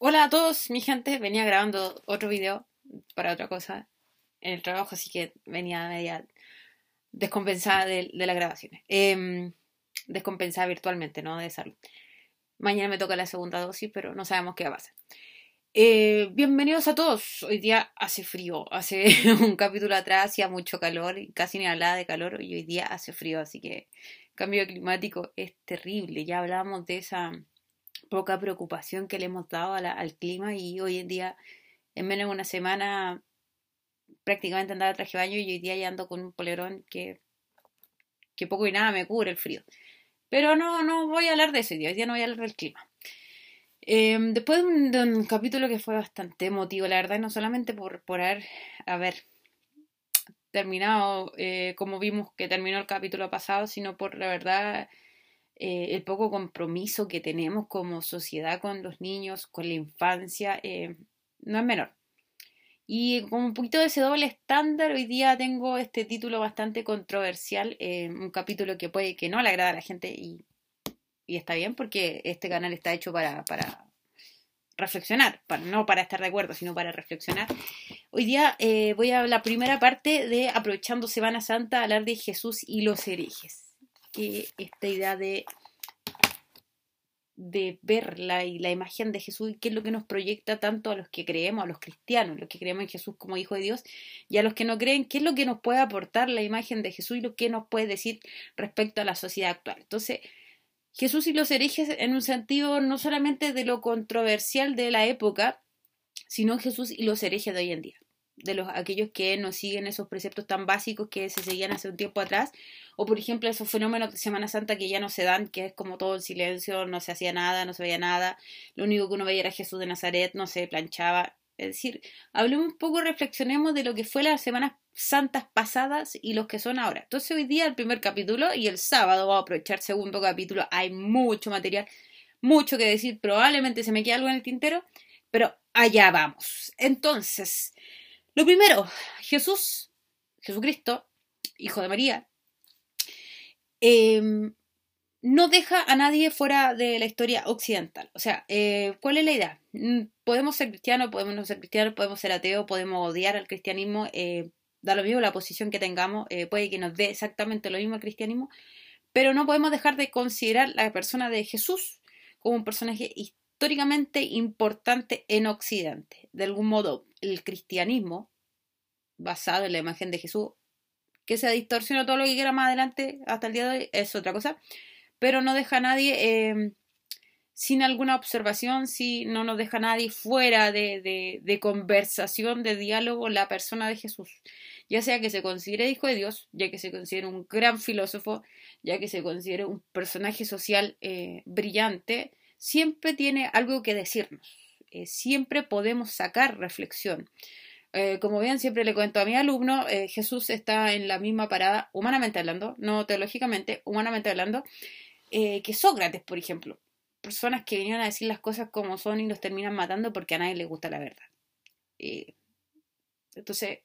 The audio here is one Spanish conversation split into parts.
Hola a todos, mi gente. Venía grabando otro video para otra cosa en el trabajo, así que venía media descompensada de, las grabaciones. Em, descompensada virtualmente, no de salud. Mañana me toca la segunda dosis, pero no sabemos qué va a pasar. Eh, bienvenidos a todos. Hoy día hace frío. Hace un capítulo atrás hacía mucho calor, y casi ni hablaba de calor, y hoy día hace frío, así que el cambio climático es terrible. Ya hablábamos de esa poca preocupación que le hemos dado al clima y hoy en día, en menos de una semana, prácticamente andaba traje baño y hoy día ya ando con un polerón que, que poco y nada me cubre el frío. Pero no, no voy a hablar de eso hoy día, hoy día no voy a hablar del clima. Em, después de un, capítulo que fue bastante emotivo, la verdad, no solamente por, por haber, haber terminado eh, como vimos que terminó el capítulo pasado, sino por la verdad eh, el poco compromiso que tenemos como sociedad con los niños, con la infancia, eh, no es menor. Y como un poquito de ese doble estándar, hoy día tengo este título bastante controversial, eh, un capítulo que puede que no le agrada a la gente y, está bien porque este canal está hecho para, para reflexionar, no para estar de acuerdo, sino para reflexionar. Hoy día voy a la primera parte de Aprovechando Semana Santa, hablar de Jesús y los herejes esta idea de, de ver la, la imagen de Jesús y qué es lo que nos proyecta tanto a los que creemos, a los cristianos, los que creemos en Jesús como Hijo de Dios, y a los que no creen, qué es lo que nos puede aportar la imagen de Jesús y lo que nos puede decir respecto a la sociedad actual. Entonces, Jesús y los herejes en un sentido no solamente de lo controversial de la época, sino Jesús y los herejes de hoy en día de los aquellos que no siguen esos preceptos tan básicos que se seguían hace un tiempo atrás, o por ejemplo esos fenómenos de Semana Santa que ya no se dan, que es como todo en silencio, no se hacía nada, no se veía nada, lo único que uno veía era Jesús de Nazaret, no se planchaba. Es decir, hablemos un poco, reflexionemos de lo que fue las Semanas Santas pasadas y los que son ahora. Entonces hoy día el primer capítulo y el sábado vamos a aprovechar segundo capítulo, hay mucho material, mucho que decir, probablemente se me quede algo en el tintero, pero allá vamos. Entonces, lo primero, Jesús, Jesucristo, hijo de María, em, no deja a nadie fuera de la historia occidental. O sea, eh, ¿cuál es la idea? Mm, podemos ser cristianos, podemos no ser cristianos, podemos ser ateos, podemos odiar al cristianismo, eh, da lo mismo la posición que tengamos, eh, puede que nos dé exactamente lo mismo el cristianismo, pero no podemos dejar de considerar la persona de Jesús como un personaje históricamente importante en Occidente. De algún modo, el cristianismo, basado en la imagen de Jesús, que se distorsiona todo lo que quiera más adelante, hasta el día de hoy, es otra cosa, pero no deja a nadie em, sin alguna observación, si no nos deja a nadie fuera de, de, conversación, de diálogo, la persona de Jesús, ya sea que se considere hijo de Dios, ya que se considere un gran filósofo, ya que se considere un personaje social eh, brillante, siempre tiene algo que decirnos, eh, siempre podemos sacar reflexión. Eh, como bien siempre le cuento a mi alumno, eh, Jesús está en la misma parada, humanamente hablando, no teológicamente, humanamente hablando, que Sócrates, por ejemplo. Personas que venían a decir las cosas como son y los terminan matando porque a nadie le gusta la verdad. entonces,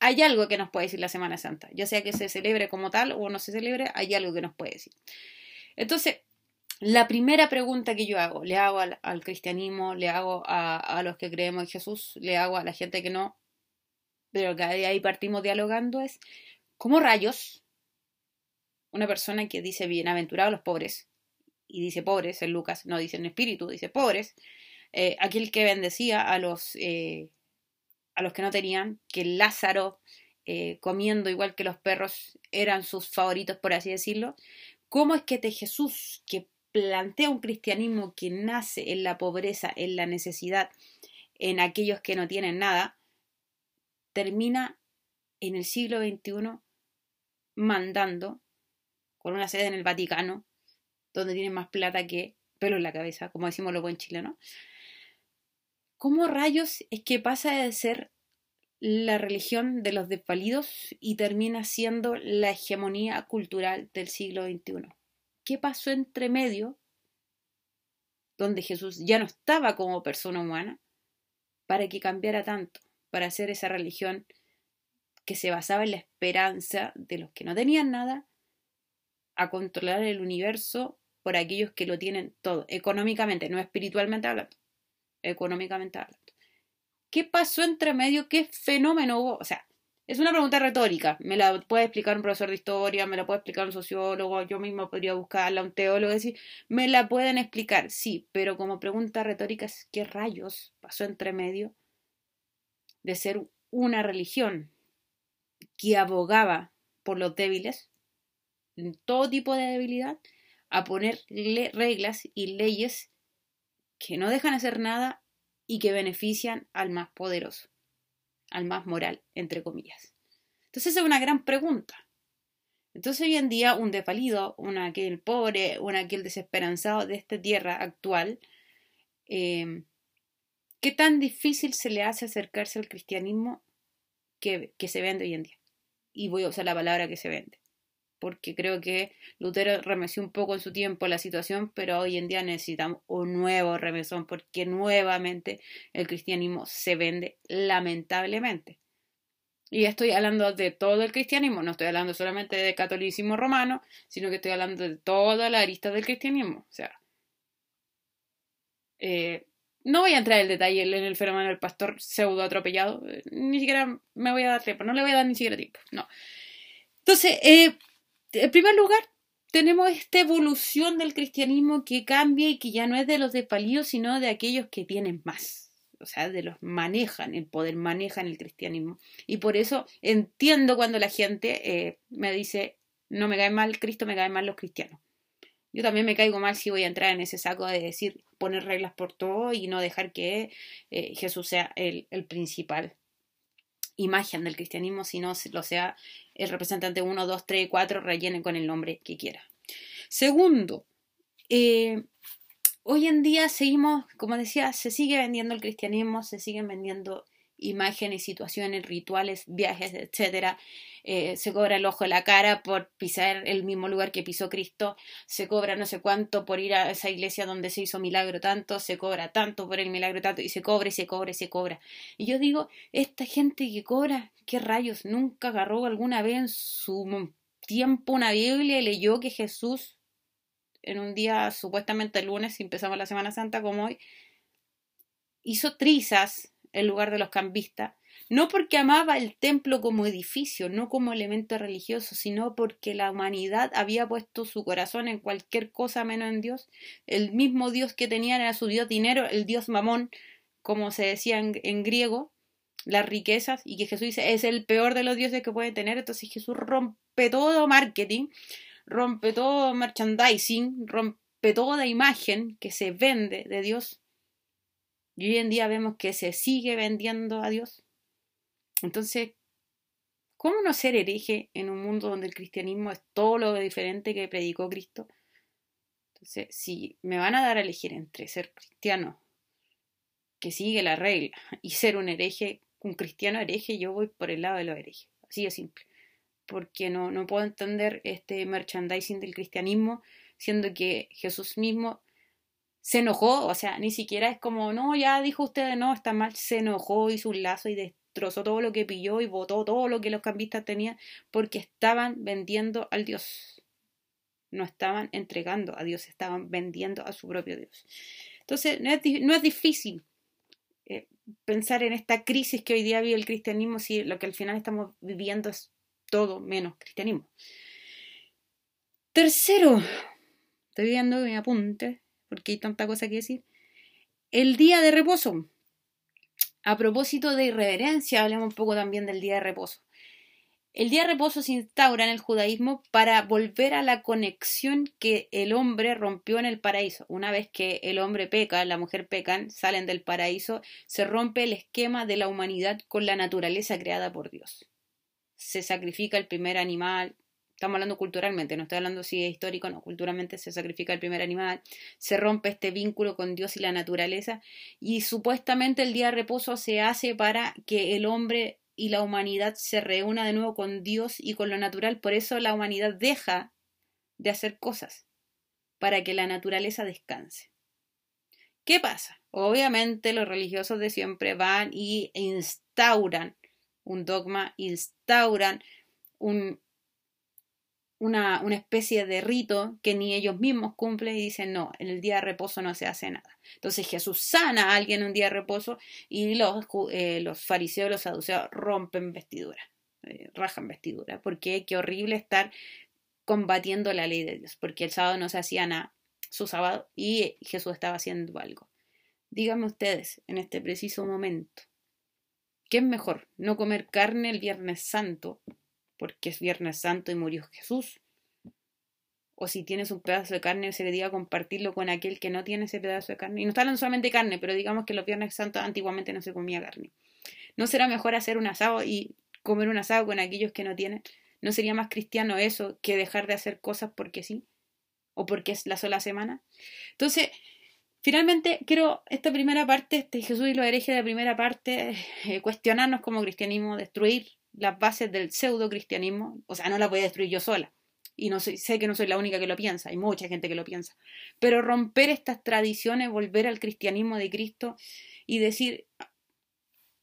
hay algo que nos puede decir la Semana Santa, ya sea que se celebre como tal o no se celebre, hay algo que nos puede decir. Entonces, la primera pregunta que yo hago, le hago al, cristianismo, le hago a, los que creemos en Jesús, le hago a la gente que no, pero que de ahí partimos dialogando es, ¿cómo rayos una persona que dice bienaventurados los pobres, y dice pobres en Lucas, no dice en espíritu, dice pobres, eh, aquel que bendecía a los, eh, a los que no tenían, que Lázaro, eh, comiendo igual que los perros, eran sus favoritos, por así decirlo, ¿cómo es que de Jesús, que plantea un cristianismo que nace en la pobreza, en la necesidad, en aquellos que no tienen nada, termina en el siglo XXI mandando con una sede en el Vaticano, donde tienen más plata que pelo en la cabeza, como decimos los buen chilenos. ¿Cómo rayos es que pasa de ser la religión de los desvalidos y termina siendo la hegemonía cultural del siglo XXI? Qué pasó entre medio, donde Jesús ya no estaba como persona humana, para que cambiara tanto, para hacer esa religión que se basaba en la esperanza de los que no tenían nada, a controlar el universo por aquellos que lo tienen todo, económicamente, no espiritualmente hablando, económicamente hablando. ¿Qué pasó entre medio? ¿Qué fenómeno hubo? O sea, es una pregunta retórica. Me la puede explicar un profesor de historia, me la puede explicar un sociólogo, yo mismo podría buscarla, un teólogo, decir, me la pueden explicar, sí, pero como pregunta retórica es ¿qué rayos pasó entre medio de ser una religión que abogaba por los débiles, en todo tipo de debilidad, a ponerle reglas y leyes que no dejan hacer nada y que benefician al más poderoso, al más moral, entre comillas. Entonces esa es una gran pregunta. Entonces hoy en día un desvalido, un aquel pobre, un aquel desesperanzado de esta tierra actual, eh, ¿qué tan difícil se le hace acercarse al cristianismo que, que se vende hoy en día? Y voy a usar la palabra que se vende porque creo que Lutero remeció un poco en su tiempo la situación, pero hoy en día necesitamos un nuevo remesón, porque nuevamente el cristianismo se vende lamentablemente. Y estoy hablando de todo el cristianismo, no estoy hablando solamente del catolicismo romano, sino que estoy hablando de toda la arista del cristianismo. O sea, eh, no voy a entrar en detalle en el fenómeno del pastor pseudo atropellado, eh, ni siquiera me voy a dar tiempo, no le voy a dar ni siquiera tiempo, no. Entonces, eh, en primer lugar, tenemos esta evolución del cristianismo que cambia y que ya no es de los despalidos, sino de aquellos que tienen más. O sea, de los manejan el poder, manejan el cristianismo. Y por eso entiendo cuando la gente eh, me dice, no me cae mal Cristo, me caen mal los cristianos. Yo también me caigo mal si voy a entrar en ese saco de decir, poner reglas por todo y no dejar que eh, Jesús sea el, el principal imagen del cristianismo, sino lo sea el representante 1, 2, 3, 4, rellene con el nombre que quiera. Segundo, eh, hoy en día seguimos, como decía, se sigue vendiendo el cristianismo, se siguen vendiendo imágenes, situaciones, rituales, viajes, etcétera. Eh, se cobra el ojo de la cara por pisar el mismo lugar que pisó Cristo, se cobra no sé cuánto por ir a esa iglesia donde se hizo milagro tanto, se cobra tanto por el milagro tanto, y se cobra y se cobra y se cobra. Y yo digo, esta gente que cobra, ¿qué rayos? Nunca agarró alguna vez en su tiempo una Biblia y leyó que Jesús en un día supuestamente el lunes, si empezamos la Semana Santa como hoy, hizo trizas en lugar de los cambistas, no porque amaba el templo como edificio, no como elemento religioso, sino porque la humanidad había puesto su corazón en cualquier cosa menos en Dios. El mismo Dios que tenían era su Dios dinero, el Dios mamón, como se decía en, griego, las riquezas, y que Jesús dice es el peor de los dioses que puede tener. Entonces Jesús rompe todo marketing, rompe todo merchandising, rompe toda imagen que se vende de Dios y hoy en día vemos que se sigue vendiendo a Dios. Entonces, ¿cómo no ser hereje en un mundo donde el cristianismo es todo lo diferente que predicó Cristo? Entonces, si me van a dar a elegir entre ser cristiano que sigue la regla y ser un hereje, un cristiano hereje, yo voy por el lado de los herejes. Así de simple. Porque no, no puedo entender este merchandising del cristianismo, siendo que Jesús mismo se enojó, o sea, ni siquiera es como, no, ya dijo usted, no, está mal, se enojó, hizo un lazo y destrozó todo lo que pilló y botó todo lo que los cambistas tenían porque estaban vendiendo al Dios. No estaban entregando a Dios, estaban vendiendo a su propio Dios. Entonces, no es, no es difícil eh, pensar en esta crisis que hoy día vive el cristianismo si lo que al final estamos viviendo es todo menos cristianismo. Tercero, estoy viendo mi apunte porque hay tanta cosa que decir. El día de reposo. A propósito de irreverencia, hablemos un poco también del día de reposo. El día de reposo se instaura en el judaísmo para volver a la conexión que el hombre rompió en el paraíso. Una vez que el hombre peca, la mujer pecan, salen del paraíso, se rompe el esquema de la humanidad con la naturaleza creada por Dios. Se sacrifica el primer animal, estamos hablando culturalmente, no estoy hablando si es histórico, no, culturalmente se sacrifica el primer animal, se rompe este vínculo con Dios y la naturaleza, y supuestamente el día de reposo se hace para que el hombre y la humanidad se reúna de nuevo con Dios y con lo natural, por eso la humanidad deja de hacer cosas, para que la naturaleza descanse. ¿Qué pasa? Obviamente los religiosos de siempre van y instauran un dogma, instauran un, una, una, especie de rito que ni ellos mismos cumplen y dicen, no, en el día de reposo no se hace nada. Entonces Jesús sana a alguien en un día de reposo y los, eh, los fariseos, los saduceos rompen vestidura, eh, rajan vestidura, porque qué horrible estar combatiendo la ley de Dios, porque el sábado no se hacía nada, su sábado, y Jesús estaba haciendo algo. Díganme ustedes, en este preciso momento, ¿qué es mejor? ¿No comer carne el Viernes Santo porque es Viernes Santo y murió Jesús. O si tienes un pedazo de carne, se le diga compartirlo con aquel que no tiene ese pedazo de carne. Y no está solamente de carne, pero digamos que los Viernes Santos antiguamente no se comía carne. ¿No será mejor hacer un asado y comer un asado con aquellos que no tienen? ¿No sería más cristiano eso que dejar de hacer cosas porque sí? ¿O porque es la sola semana? Entonces, finalmente quiero esta primera parte, este Jesús y los herejes de la primera parte, eh, cuestionarnos como cristianismo, destruir las bases del pseudo cristianismo, o sea, no la voy a destruir yo sola. Y no sé que no soy la única que lo piensa, hay mucha gente que lo piensa. Pero romper estas tradiciones, volver al cristianismo de Cristo y decir,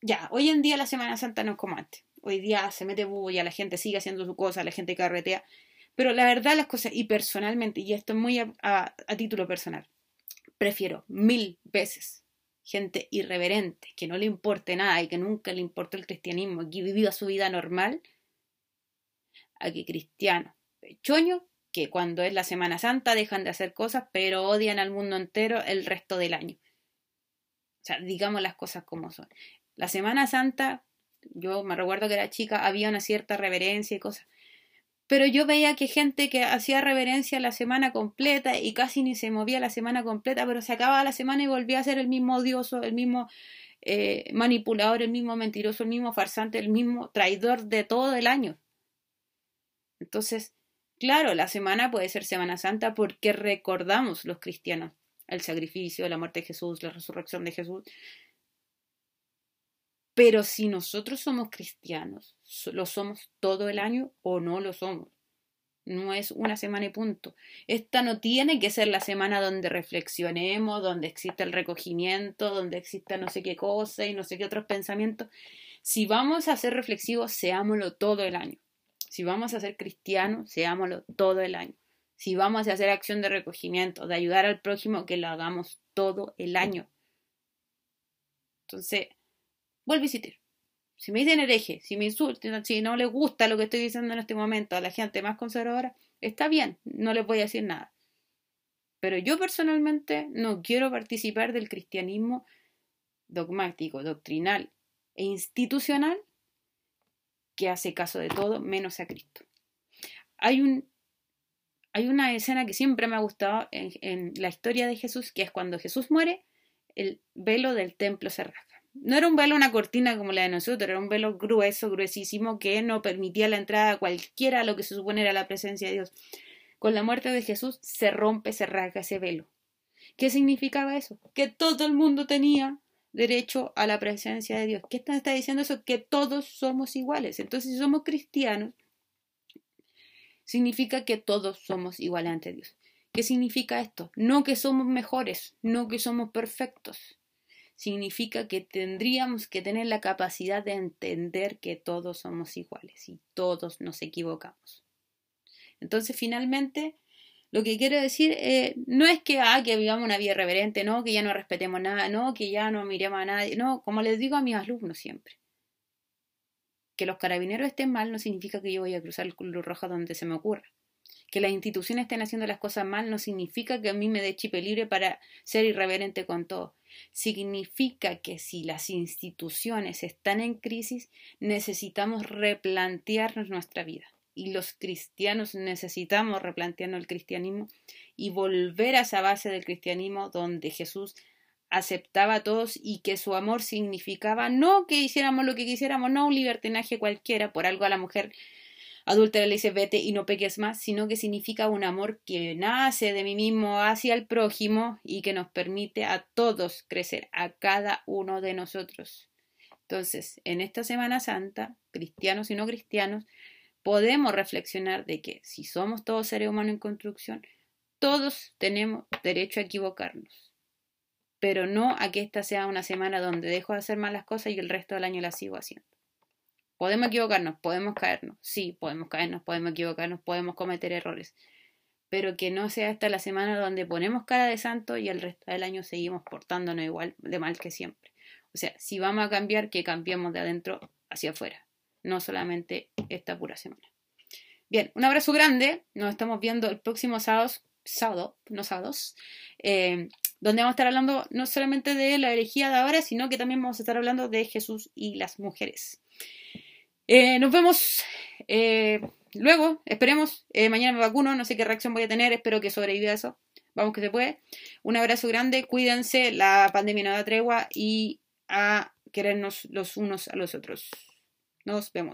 ya, hoy en día la Semana Santa no es como antes. Hoy día se mete bulla, la gente sigue haciendo su cosa, la gente carretea. Pero la verdad, las cosas, y personalmente, y esto es muy a título personal, prefiero mil veces gente irreverente, que no le importe nada y que nunca le importó el cristianismo, que vivió su vida normal, a que cristianos pechoños que cuando es la Semana Santa dejan de hacer cosas, pero odian al mundo entero el resto del año. O sea, digamos las cosas como son. La Semana Santa, yo me recuerdo que era chica, había una cierta reverencia y cosas, pero yo veía que gente que hacía reverencia la semana completa y casi ni se movía la semana completa, pero se acababa la semana y volvía a ser el mismo odioso, el mismo eh, manipulador, el mismo mentiroso, el mismo farsante, el mismo traidor de todo el año. Entonces, claro, la semana puede ser Semana Santa porque recordamos los cristianos el sacrificio, la muerte de Jesús, la resurrección de Jesús, pero si nosotros somos cristianos, ¿lo somos todo el año o no lo somos? No es una semana y punto. Esta no tiene que ser la semana donde reflexionemos, donde existe el recogimiento, donde exista no sé qué cosa y no sé qué otros pensamientos. Si vamos a ser reflexivos, seámoslo todo el año. Si vamos a ser cristianos, seámoslo todo el año. Si vamos a hacer acción de recogimiento, de ayudar al prójimo, que lo hagamos todo el año. Entonces, vuelve a visitar. Si me dicen hereje, si me insultan, si no les gusta lo que estoy diciendo en este momento a la gente más conservadora, está bien, no les voy a decir nada. Pero yo personalmente no quiero participar del cristianismo dogmático, doctrinal e institucional que hace caso de todo menos a Cristo. Hay, un, hay una escena que siempre me ha gustado en, en la historia de Jesús, que es cuando Jesús muere, el velo del templo se rasga. No era un velo, una cortina como la de nosotros, era un velo grueso, gruesísimo, que no permitía la entrada a cualquiera a lo que se supone era la presencia de Dios. Con la muerte de Jesús se rompe, se rasga ese velo. ¿Qué significaba eso? Que todo el mundo tenía derecho a la presencia de Dios. ¿Qué está, está diciendo eso? Que todos somos iguales. Entonces, si somos cristianos, significa que todos somos iguales ante Dios. ¿Qué significa esto? No que somos mejores, no que somos perfectos, significa que tendríamos que tener la capacidad de entender que todos somos iguales y todos nos equivocamos. Entonces, finalmente, lo que quiero decir eh, no es que, ah, que vivamos una vida reverente, no, que ya no respetemos nada, no, que ya no miremos a nadie, no, como les digo a mis alumnos siempre. Que los carabineros estén mal no significa que yo voy a cruzar el cruz rojo donde se me ocurra. Que las instituciones estén haciendo las cosas mal no significa que a mí me dé chip libre para ser irreverente con todo significa que si las instituciones están en crisis, necesitamos replantearnos nuestra vida. Y los cristianos necesitamos replantearnos el cristianismo y volver a esa base del cristianismo donde Jesús aceptaba a todos y que su amor significaba no que hiciéramos lo que quisiéramos, no un libertinaje cualquiera, por algo a la mujer adúltera le dice vete y no peques más, sino que significa un amor que nace de mí mismo hacia el prójimo y que nos permite a todos crecer, a cada uno de nosotros. Entonces, en esta Semana Santa, cristianos y no cristianos, podemos reflexionar de que si somos todos seres humanos en construcción, todos tenemos derecho a equivocarnos, pero no a que esta sea una semana donde dejo de hacer malas cosas y el resto del año las sigo haciendo Podemos equivocarnos, podemos caernos, sí, podemos caernos, podemos equivocarnos, podemos cometer errores, pero que no sea esta la semana donde ponemos cara de santo y el resto del año seguimos portándonos igual de mal que siempre. O sea, si vamos a cambiar, que cambiemos de adentro hacia afuera, no solamente esta pura semana. Bien, un abrazo grande. Nos estamos viendo el próximo sábado, sábado, no sábados, eh, donde vamos a estar hablando no solamente de la herejía de ahora, sino que también vamos a estar hablando de Jesús y las mujeres. Eh, nos vemos eh, luego, esperemos. mañana me vacuno, no sé qué reacción voy a tener, espero que sobreviva eso. Vamos que se puede. Un abrazo grande, cuídense, la pandemia no da tregua y a querernos los unos a los otros. Nos vemos.